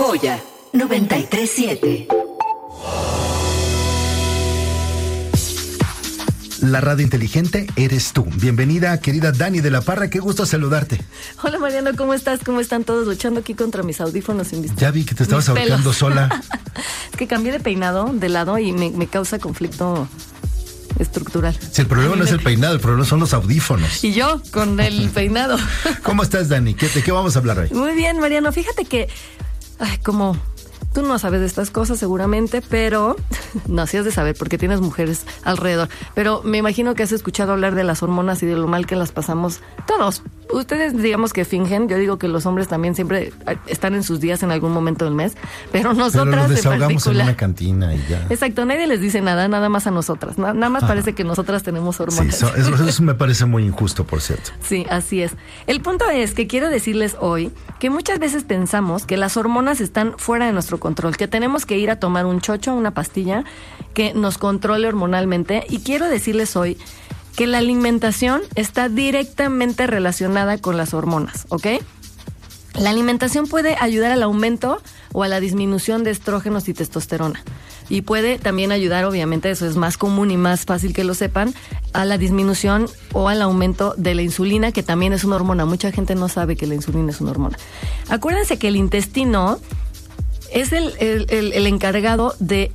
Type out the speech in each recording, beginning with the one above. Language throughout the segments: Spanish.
Joya 937. La radio inteligente eres tú. Bienvenida, querida Dani de la Parra. Qué gusto saludarte. Hola Mariano, ¿cómo estás? ¿Cómo están todos luchando aquí contra mis audífonos invisibles? Ya vi que te estabas ahorcando sola. es que cambié de peinado de lado y me, me causa conflicto estructural. Si el problema no es el peinado, el problema son los audífonos. Y yo con el peinado. ¿Cómo estás, Dani? ¿De qué vamos a hablar hoy? Muy bien, Mariano. Fíjate que, ay, como Tú no sabes de estas cosas seguramente, pero no, sí has de saber porque tienes mujeres alrededor. Pero me imagino que has escuchado hablar de las hormonas y de lo mal que las pasamos todos. Ustedes digamos que fingen, yo digo que los hombres también siempre están en sus días en algún momento del mes, pero nosotras pero nos desahogamos en, una cantina y ya. Exacto, nadie les dice nada, nada más a nosotras. Nada más parece que nosotras tenemos hormonas. Sí, eso, eso me parece muy injusto, por cierto. Sí, así es. El punto es que quiero decirles hoy que muchas veces pensamos que las hormonas están fuera de nuestro control, que tenemos que ir a tomar un chocho, una pastilla que nos controle hormonalmente. Y quiero decirles hoy que la alimentación está directamente relacionada con las hormonas, ¿ok? La alimentación puede ayudar al aumento o a la disminución de estrógenos y testosterona. Y puede también ayudar, obviamente, eso es más común y más fácil que lo sepan, a la disminución o al aumento de la insulina, que también es una hormona. Mucha gente no sabe que la insulina es una hormona. Acuérdense que el intestino es el, el, encargado de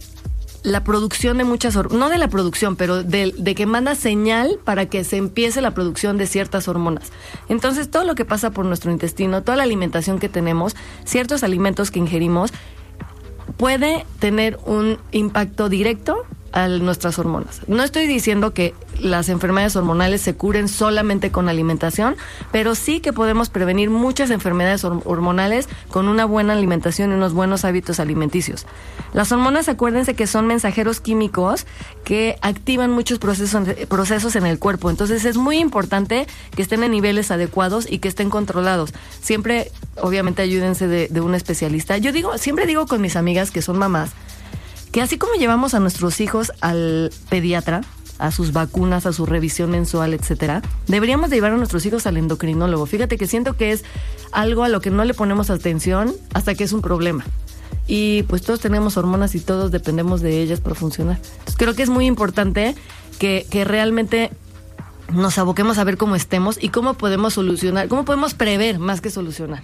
la producción de muchas no de la producción, pero de, de, que manda señal para que se empiece la producción de ciertas hormonas. Entonces, todo lo que pasa por nuestro intestino, toda la alimentación que tenemos, ciertos alimentos que ingerimos, puede tener un impacto directo a nuestras hormonas. No estoy diciendo que las enfermedades hormonales se curen solamente con alimentación, pero sí que podemos prevenir muchas enfermedades hormonales con una buena alimentación y unos buenos hábitos alimenticios. Las hormonas, acuérdense que son mensajeros químicos que activan muchos procesos, procesos en el cuerpo. Entonces es muy importante que estén en niveles adecuados y que estén controlados. Siempre, obviamente, ayúdense de, de un especialista. Yo digo, siempre digo con mis amigas que son mamás, que así como llevamos a nuestros hijos al pediatra, a sus vacunas, a su revisión mensual, etcétera, deberíamos llevar a nuestros hijos al endocrinólogo. Fíjate que siento que es algo a lo que no le ponemos atención hasta que es un problema. Y pues todos tenemos hormonas y todos dependemos de ellas para funcionar. Creo que es muy importante que, que realmente nos aboquemos a ver cómo estemos y cómo podemos solucionar, cómo podemos prever más que solucionar.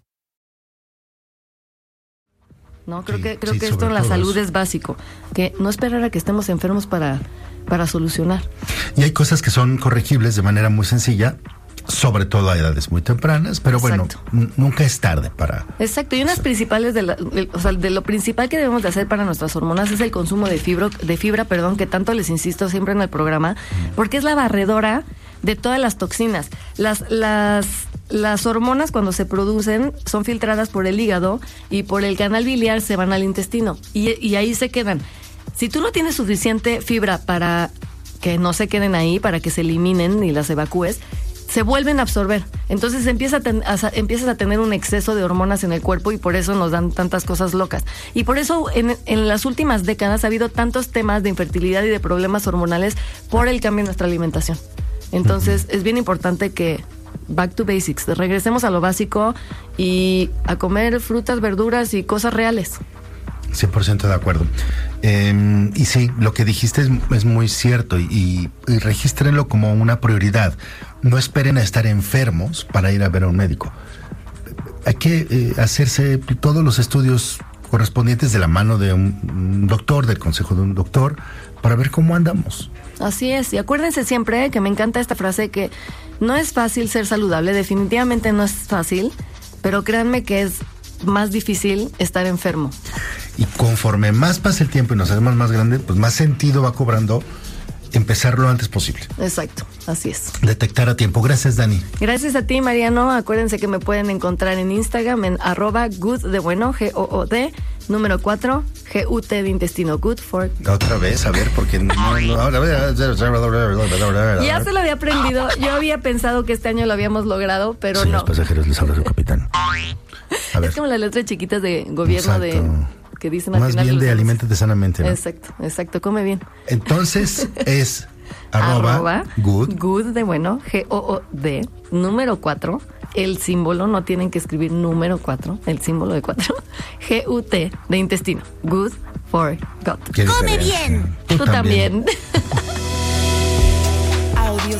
¿No? Creo que, creo que esto en la salud es básico, que no esperar a que estemos enfermos para, para solucionar. Y hay cosas que son corregibles de manera muy sencilla. sobre todo a edades muy tempranas, pero bueno, nunca es tarde para... Exacto, y unas principales de, o sea, de lo principal que debemos de hacer para nuestras hormonas es el consumo de fibra, de fibra, perdón, que tanto les insisto siempre en el programa, porque es la barredora de todas las toxinas. Las, las, las hormonas cuando se producen son filtradas por el hígado y por el canal biliar se van al intestino y, y ahí se quedan. Si tú no tienes suficiente fibra para que no se queden ahí, para que se eliminen y las evacúes, se vuelven a absorber. Entonces empieza a empiezas a tener un exceso de hormonas en el cuerpo y por eso nos dan tantas cosas locas. Y por eso en, en las últimas décadas ha habido tantos temas de infertilidad y de problemas hormonales por el cambio en nuestra alimentación. Entonces es bien importante que back to basics, regresemos a lo básico y a comer frutas, verduras y cosas reales. 100% de acuerdo. Em, y sí, lo que dijiste es, muy cierto y, y, regístrenlo como una prioridad. No esperen a estar enfermos para ir a ver a un médico. Hay que eh, hacerse todos los estudios correspondientes de la mano de un, doctor, del consejo de un doctor, para ver cómo andamos. Así es, y acuérdense siempre que me encanta esta frase que no es fácil ser saludable, definitivamente no es fácil, pero créanme que es más difícil estar enfermo. Y conforme más pasa el tiempo y nos hacemos más grande, pues más sentido va cobrando empezar lo antes posible. Exacto, así es. Detectar a tiempo. Gracias, Dani. Gracias a ti, Mariano. Acuérdense que me pueden encontrar en Instagram en arroba good de bueno, G-O-O-D, número 4, G-U-T de intestino, good for... Otra vez, a ver, porque no, Ya se lo había aprendido. Yo había pensado que este año lo habíamos logrado, pero no. Los pasajeros les habla su capitán. Es como las letras chiquitas de gobierno de que dicen Más bien de alimentos sanamente. Exacto, exacto, come bien. Entonces es arroba, good. Good de bueno, G-O-O-D, número 4. El símbolo, no tienen que escribir número 4, el símbolo de 4. G-U-T de intestino. Good for God. Come bien. Tú, también. también. Audio